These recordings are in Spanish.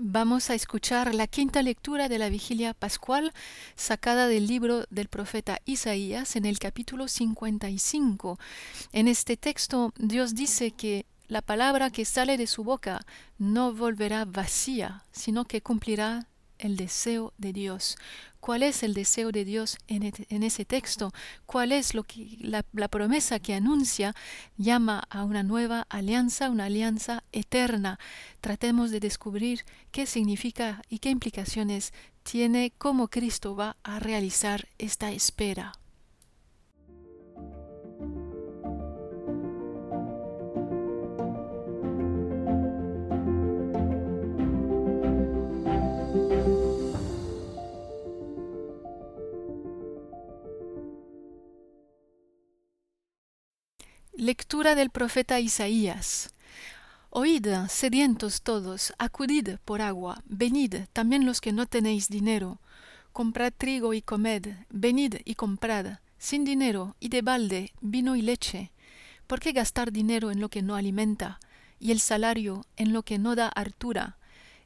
Vamos a escuchar la quinta lectura de la vigilia pascual sacada del libro del profeta Isaías en el capítulo 55. En este texto Dios dice que la palabra que sale de su boca no volverá vacía, sino que cumplirá el deseo de Dios. ¿Cuál es el deseo de Dios en, en ese texto? ¿Cuál es lo que, la, la, promesa que anuncia? Llama a una nueva alianza, una alianza eterna. Tratemos de descubrir qué significa y qué implicaciones tiene, cómo Cristo va a realizar esta espera. Lectura del profeta Isaías. Oíd, sedientos todos, acudid por agua, venid, también los que no tenéis dinero, comprad trigo y comed, venid y comprad, sin dinero y de balde, vino y leche. ¿Por qué gastar dinero en lo que no alimenta, y el salario en lo que no da hartura?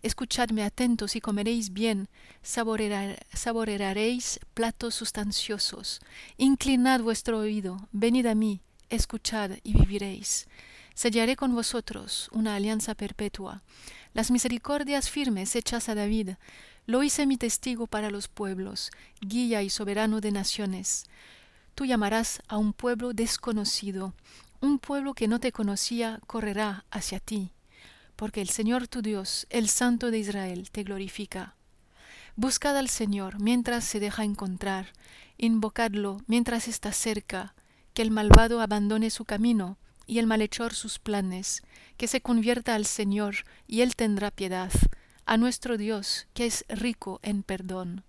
Escuchadme atentos y comeréis bien, saborearéis platos sustanciosos. Inclinad vuestro oído, venid a mí, escuchad y viviréis. Sellaré con vosotros una alianza perpetua. Las misericordias firmes hechas a David, lo hice mi testigo para los pueblos, guía y soberano de naciones. Tú llamarás a un pueblo desconocido, un pueblo que no te conocía correrá hacia ti, porque el Señor tu Dios, el Santo de Israel, te glorifica. Buscad al Señor mientras se deja encontrar, invocadlo mientras está cerca, que el malvado abandone su camino y el malhechor sus planes, que se convierta al Señor y Él tendrá piedad, a nuestro Dios, que es rico en perdón.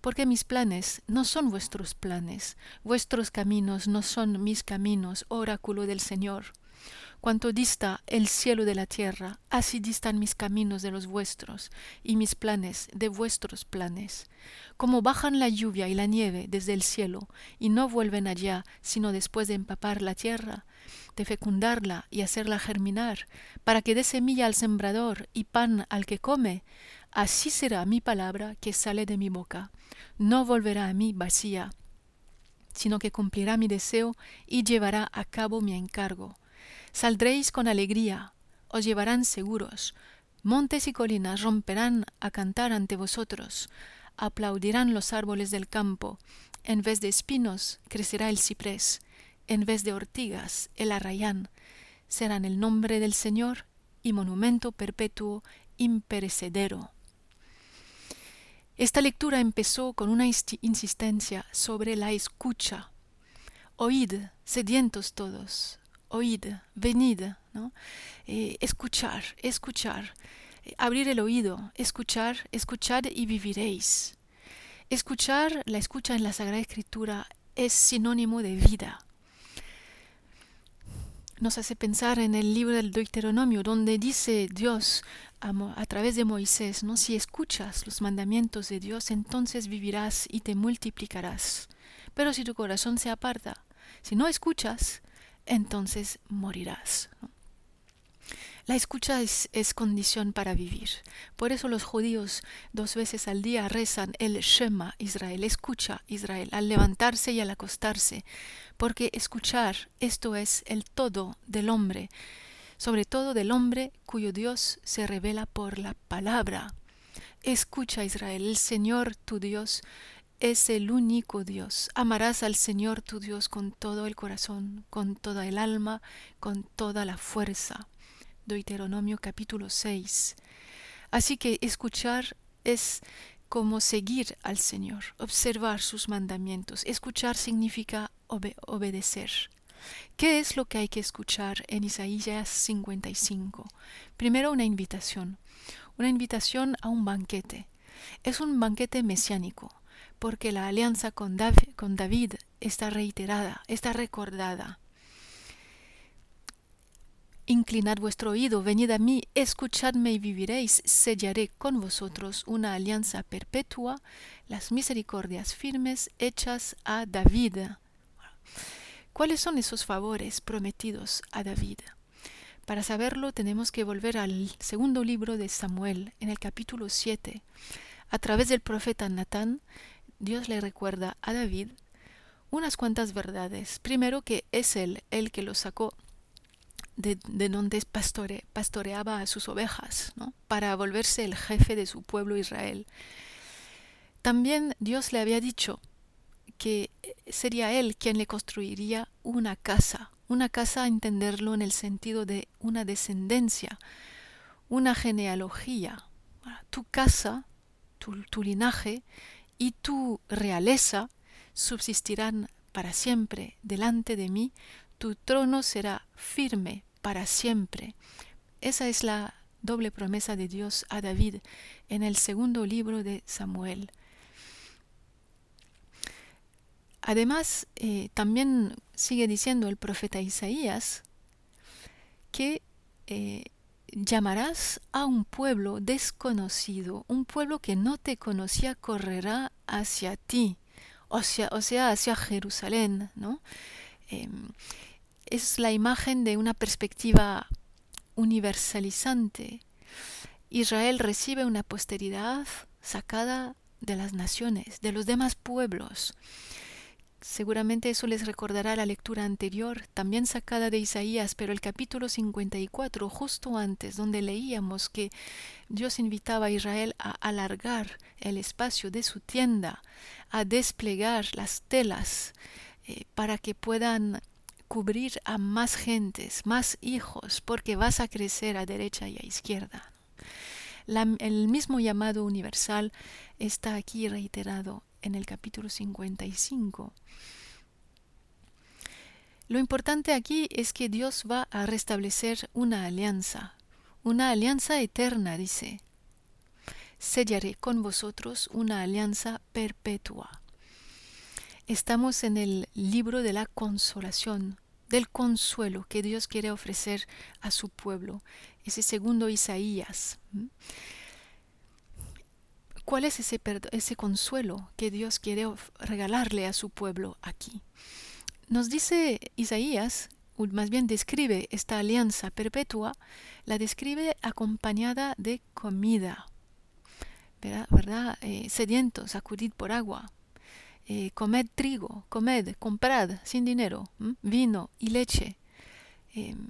Porque mis planes no son vuestros planes, vuestros caminos no son mis caminos, oráculo del Señor. Cuanto dista el cielo de la tierra, así distan mis caminos de los vuestros, y mis planes de vuestros planes. Como bajan la lluvia y la nieve desde el cielo, y no vuelven allá sino después de empapar la tierra, de fecundarla y hacerla germinar, para que dé semilla al sembrador y pan al que come, así será mi palabra que sale de mi boca. No volverá a mí vacía, sino que cumplirá mi deseo y llevará a cabo mi encargo Saldréis con alegría, os llevarán seguros, montes y colinas romperán a cantar ante vosotros, aplaudirán los árboles del campo, en vez de espinos crecerá el ciprés, en vez de ortigas el arrayán, serán el nombre del Señor y monumento perpetuo imperecedero. Esta lectura empezó con una insistencia sobre la escucha. Oíd, sedientos todos, oíd, venid, ¿no? Eh, escuchar, escuchar, abrir el oído, escuchar, escuchad y viviréis. Escuchar, la escucha en la Sagrada Escritura es sinónimo de vida. Nos hace pensar en el libro del Deuteronomio, donde dice Dios a, a través de Moisés, ¿no? si escuchas los mandamientos de Dios, entonces vivirás y te multiplicarás. Pero si tu corazón se aparta, si no escuchas, entonces morirás. La escucha es, condición para vivir. Por eso los judíos dos veces al día rezan el Shema Israel, escucha Israel, al levantarse y al acostarse, porque escuchar esto es el todo del hombre, sobre todo del hombre cuyo Dios se revela por la palabra. Escucha Israel, el Señor tu Dios es el único Dios. Amarás al Señor tu Dios con todo el corazón, con toda el alma, con toda la fuerza. Deuteronomio capítulo 6. Así que escuchar es como seguir al Señor, observar sus mandamientos. Escuchar significa obedecer. ¿Qué es lo que hay que escuchar en Isaías 55? Primero una invitación, una invitación a un banquete. Es un banquete mesiánico porque la alianza con David, está reiterada, está recordada. Inclinad vuestro oído, venid a mí, escuchadme y viviréis, sellaré con vosotros una alianza perpetua, las misericordias firmes hechas a David. ¿Cuáles son esos favores prometidos a David? Para saberlo tenemos que volver al segundo libro de Samuel, en el capítulo 7. A través del profeta Natán, Dios le recuerda a David unas cuantas verdades. Primero que es él el que lo sacó de, donde pastore, pastoreaba a sus ovejas, ¿no? para volverse el jefe de su pueblo Israel. También Dios le había dicho que sería él quien le construiría una casa, una casa a entenderlo en el sentido de una descendencia, una genealogía. Tu casa, tu linaje y tu realeza subsistirán para siempre delante de mí, tu trono será firme para siempre. Esa es la doble promesa de Dios a David en el segundo libro de Samuel. Además, eh, también sigue diciendo el profeta Isaías que eh, llamarás a un pueblo desconocido, un pueblo que no te conocía correrá hacia ti, o sea, o sea hacia Jerusalén, ¿no? Em, es la imagen de una perspectiva universalizante. Israel recibe una posteridad sacada de las naciones, de los demás pueblos. Seguramente eso les recordará la lectura anterior, también sacada de Isaías, pero el capítulo 54, justo antes, donde leíamos que Dios invitaba a Israel a alargar el espacio de su tienda, a desplegar las telas eh, para que puedan cubrir a más gentes, más hijos, porque vas a crecer a derecha y a izquierda. el mismo llamado universal está aquí reiterado en el capítulo 55. Lo importante aquí es que Dios va a restablecer una alianza, una alianza eterna, dice. Sellaré con vosotros una alianza perpetua. Estamos en el libro de la consolación, del consuelo que Dios quiere ofrecer a su pueblo, ese segundo Isaías. ¿Cuál es ese, ese consuelo que Dios quiere regalarle a su pueblo aquí? Nos dice Isaías, o más bien describe esta alianza perpetua, la describe acompañada de comida, ¿verdad? Eh, sedientos, acudid por agua, eh, comed trigo, comed, comprad sin dinero, vino y leche. Em,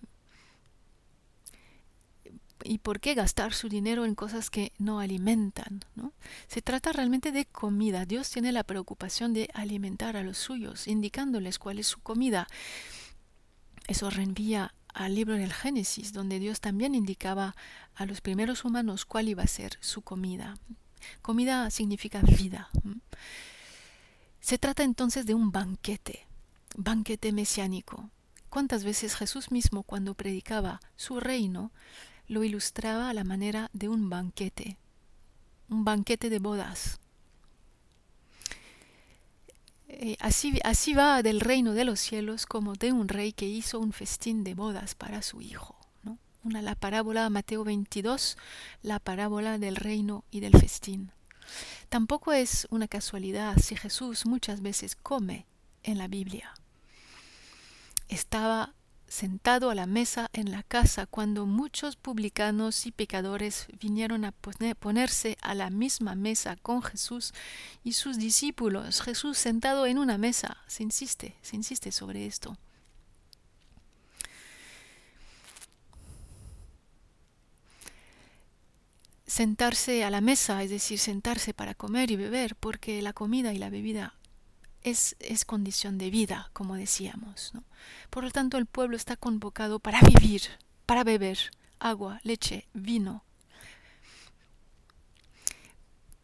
¿Y por qué gastar su dinero en cosas que no alimentan? ¿no? Se trata realmente de comida. Dios tiene la preocupación de alimentar a los suyos, indicándoles cuál es su comida. Eso reenvía al libro del Génesis, donde Dios también indicaba a los primeros humanos cuál iba a ser su comida. Comida significa vida. Se trata entonces de un banquete, banquete mesiánico. ¿Cuántas veces Jesús mismo cuando predicaba su reino lo ilustraba a la manera de un banquete, un banquete de bodas. Eh, así, así va del reino de los cielos como de un rey que hizo un festín de bodas para su hijo. ¿no? Una, la parábola Mateo 22, la parábola del reino y del festín. Tampoco es una casualidad si Jesús muchas veces come en la Biblia. Estaba sentado a la mesa en la casa cuando muchos publicanos y pecadores vinieron a ponerse a la misma mesa con Jesús y sus discípulos. Jesús sentado en una mesa, se insiste, se insiste sobre esto. Sentarse a la mesa, es decir, sentarse para comer y beber, porque la comida y la bebida es, es condición de vida, como decíamos. ¿no? Por lo tanto, el pueblo está convocado para vivir, para beber agua, leche, vino,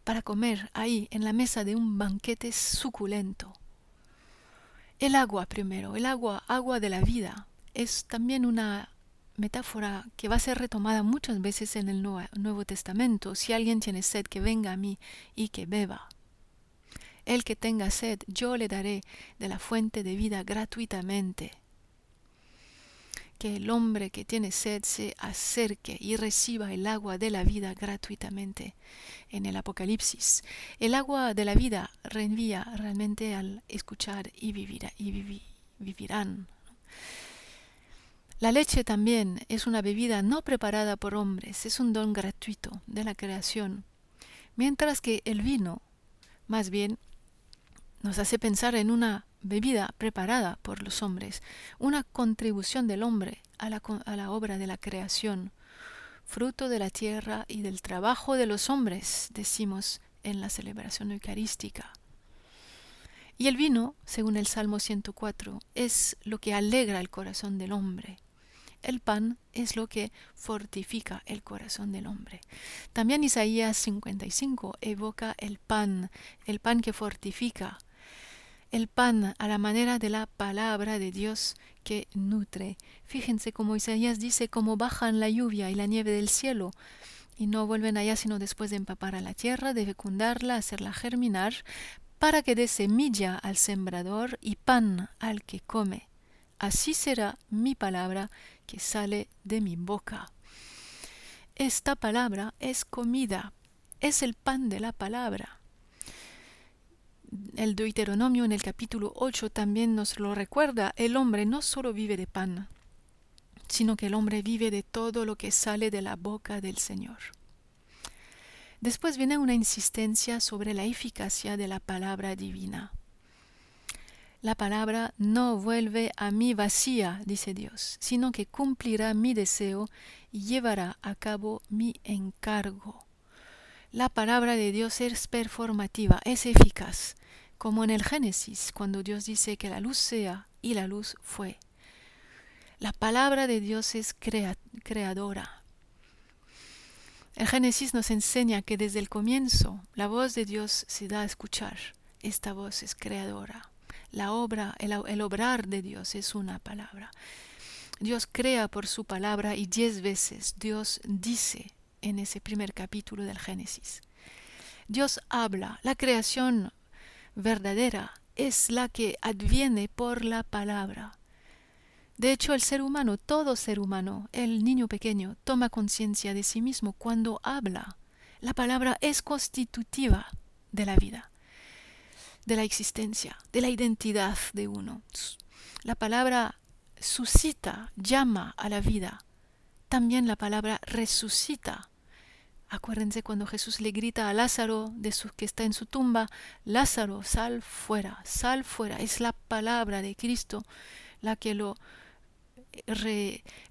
para comer ahí en la mesa de un banquete suculento. El agua primero, el agua, agua de la vida, es también una metáfora que va a ser retomada muchas veces en el Nuevo Testamento. Si alguien tiene sed, que venga a mí y que beba. El que tenga sed, yo le daré de la fuente de vida gratuitamente. Que el hombre que tiene sed se acerque y reciba el agua de la vida gratuitamente. En el Apocalipsis, el agua de la vida reenvía realmente al escuchar y, y vivirán. La leche también es una bebida no preparada por hombres, es un don gratuito de la creación, mientras que el vino, más bien, nos hace pensar en una bebida preparada por los hombres, una contribución del hombre a la, obra de la creación, fruto de la tierra y del trabajo de los hombres, decimos en la celebración eucarística. Y el vino, según el Salmo 104, es lo que alegra el corazón del hombre. El pan es lo que fortifica el corazón del hombre. También Isaías 55 evoca el pan, el pan que fortifica, el pan a la manera de la palabra de Dios que nutre. Fíjense como Isaías dice cómo bajan la lluvia y la nieve del cielo y no vuelven allá sino después de empapar a la tierra, de fecundarla, hacerla germinar, para que dé semilla al sembrador y pan al que come. Así será mi palabra que sale de mi boca. Esta palabra es comida, es el pan de la palabra. El Deuteronomio en el capítulo 8 también nos lo recuerda, el hombre no solo vive de pan, sino que el hombre vive de todo lo que sale de la boca del Señor. Después viene una insistencia sobre la eficacia de la palabra divina. La palabra no vuelve a mí vacía, dice Dios, sino que cumplirá mi deseo y llevará a cabo mi encargo. La palabra de Dios es performativa, es eficaz, como en el Génesis, cuando Dios dice que la luz sea y la luz fue. La palabra de Dios es creadora, el Génesis nos enseña que desde el comienzo la voz de Dios se da a escuchar. Esta voz es creadora. La obra, el, el obrar de Dios es una palabra. Dios crea por su palabra y diez veces Dios dice en ese primer capítulo del Génesis. Dios habla. La creación verdadera es la que adviene por la palabra. De hecho, el ser humano, todo ser humano, el niño pequeño, toma conciencia de sí mismo cuando habla. La palabra es constitutiva de la vida, de la existencia, de la identidad de uno. La palabra suscita, llama a la vida. También la palabra resucita. Acuérdense cuando Jesús le grita a Lázaro de su, que está en su tumba, Lázaro, sal fuera, sal fuera. Es la palabra de Cristo la que lo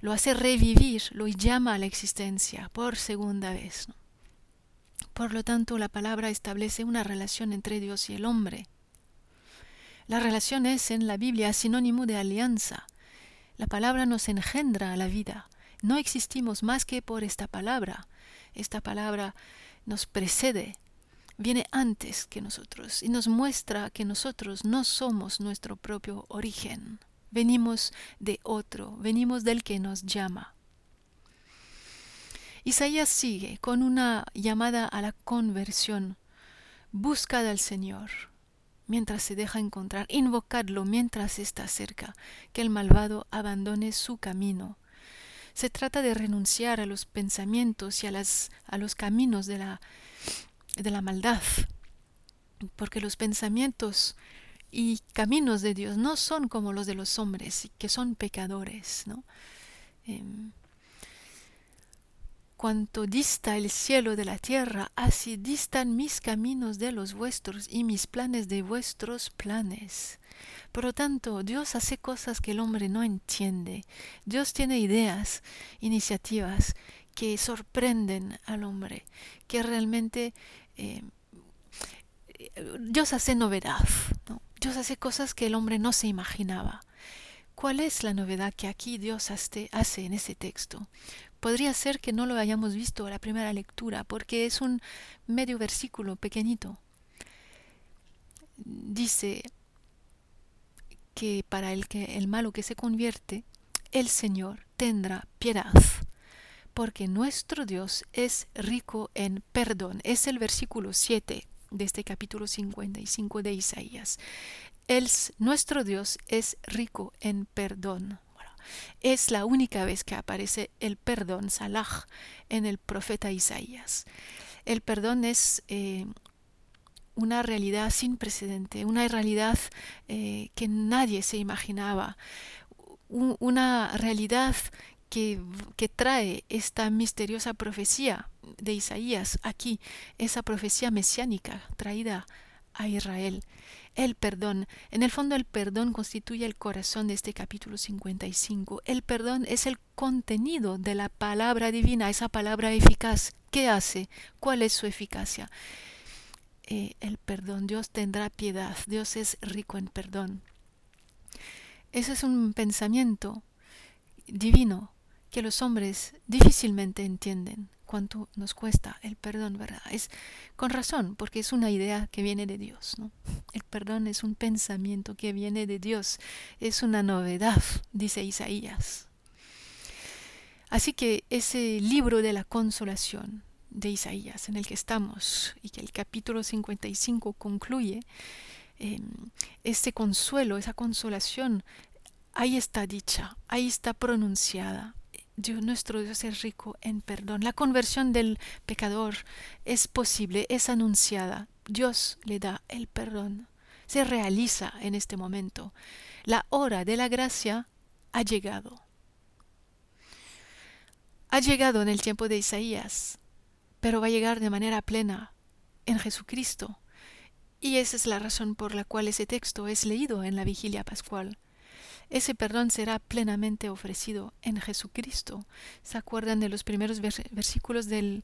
lo hace revivir, lo llama a la existencia por segunda vez. Por lo tanto, la palabra establece una relación entre Dios y el hombre. La relación es en la Biblia sinónimo de alianza. La palabra nos engendra a la vida. No existimos más que por esta palabra. Esta palabra nos precede, viene antes que nosotros y nos muestra que nosotros no somos nuestro propio origen venimos de otro, venimos del que nos llama. Isaías sigue con una llamada a la conversión. Buscad al Señor mientras se deja encontrar, invocadlo mientras está cerca, que el malvado abandone su camino. Se trata de renunciar a los pensamientos y a, las, a los caminos de la, de la maldad, porque los pensamientos y caminos de Dios no son como los de los hombres, que son pecadores. ¿no? Em, cuanto dista el cielo de la tierra, así distan mis caminos de los vuestros y mis planes de vuestros planes. Por lo tanto, Dios hace cosas que el hombre no entiende. Dios tiene ideas, iniciativas que sorprenden al hombre, que realmente eh, Dios hace novedad. ¿no? Dios hace cosas que el hombre no se imaginaba. ¿Cuál es la novedad que aquí Dios hace, en ese texto? Podría ser que no lo hayamos visto a la primera lectura, porque es un medio versículo pequeñito. Dice que para el que el malo que se convierte, el Señor tendrá piedad, porque nuestro Dios es rico en perdón. Es el versículo 7 de este capítulo 55 de Isaías. El, nuestro Dios es rico en perdón. Es la única vez que aparece el perdón, Salah, en el profeta Isaías. El perdón es eh, una realidad sin precedente, una realidad eh, que nadie se imaginaba, una realidad que, que, trae esta misteriosa profecía de Isaías aquí, esa profecía mesiánica traída a Israel. El perdón. En el fondo el perdón constituye el corazón de este capítulo 55. El perdón es el contenido de la palabra divina, esa palabra eficaz. ¿Qué hace? ¿Cuál es su eficacia? Eh, el perdón. Dios tendrá piedad. Dios es rico en perdón. Ese es un pensamiento divino que los hombres difícilmente entienden cuánto nos cuesta el perdón, ¿verdad? Es con razón, porque es una idea que viene de Dios, ¿no? El perdón es un pensamiento que viene de Dios, es una novedad, dice Isaías. Así que ese libro de la consolación de Isaías en el que estamos y que el capítulo 55 concluye, eh, este consuelo, esa consolación, ahí está dicha, ahí está pronunciada, Dios nuestro Dios es rico en perdón. La conversión del pecador es posible, es anunciada. Dios le da el perdón. Se realiza en este momento. La hora de la gracia ha llegado. Ha llegado en el tiempo de Isaías, pero va a llegar de manera plena en Jesucristo. Y esa es la razón por la cual ese texto es leído en la vigilia pascual ese perdón será plenamente ofrecido en Jesucristo. ¿Se acuerdan de los primeros versículos del,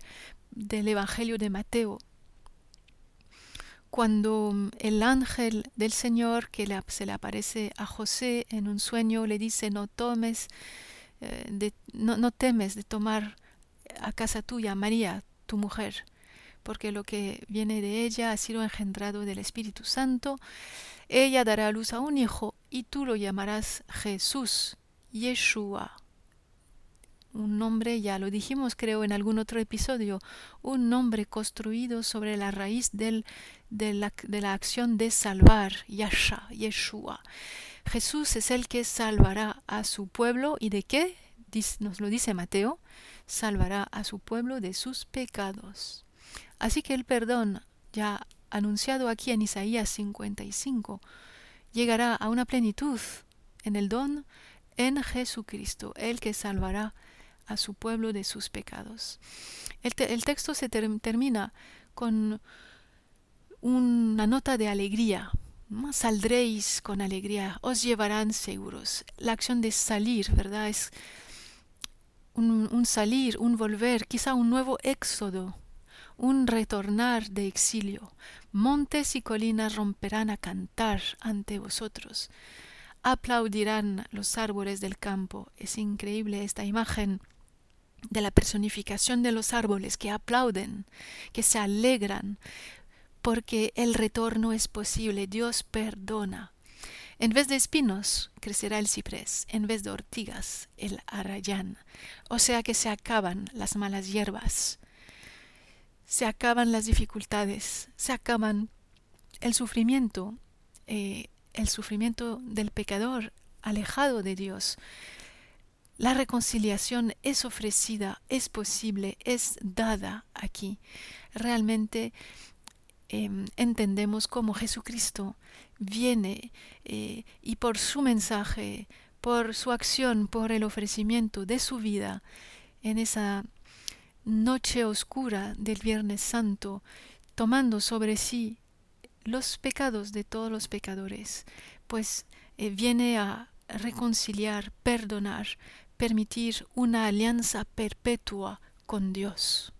del Evangelio de Mateo? Cuando el ángel del Señor que se le aparece a José en un sueño le dice no tomes, eh, de, no, no temes de tomar a casa tuya María, tu mujer, porque lo que viene de ella ha sido engendrado del Espíritu Santo. Ella dará a luz a un hijo y tú lo llamarás Jesús, Yeshua. Un nombre, ya lo dijimos creo en algún otro episodio, un nombre construido sobre la raíz de, la, de la acción de salvar, Yasha, Yeshua. Jesús es el que salvará a su pueblo y de qué? Nos lo dice Mateo, salvará a su pueblo de sus pecados. Así que el perdón, ya anunciado aquí en Isaías 55, llegará a una plenitud en el don en Jesucristo, el que salvará a su pueblo de sus pecados. El, texto se termina con una nota de alegría. Saldréis con alegría, os llevarán seguros. La acción de salir, ¿verdad? Es un salir, un volver, quizá un nuevo éxodo un retornar de exilio. Montes y colinas romperán a cantar ante vosotros. Aplaudirán los árboles del campo. Es increíble esta imagen de la personificación de los árboles que aplauden, que se alegran, porque el retorno es posible, Dios perdona. En vez de espinos crecerá el ciprés, en vez de ortigas el arrayán, o sea que se acaban las malas hierbas, se acaban las dificultades, se acaban el sufrimiento, eh, el sufrimiento del pecador alejado de Dios. La reconciliación es ofrecida, es posible, es dada aquí. Realmente em, entendemos cómo Jesucristo viene eh, y por su mensaje, por su acción, por el ofrecimiento de su vida en esa noche oscura del Viernes Santo, tomando sobre sí los pecados de todos los pecadores, pues eh, viene a reconciliar, perdonar, permitir una alianza perpetua con Dios.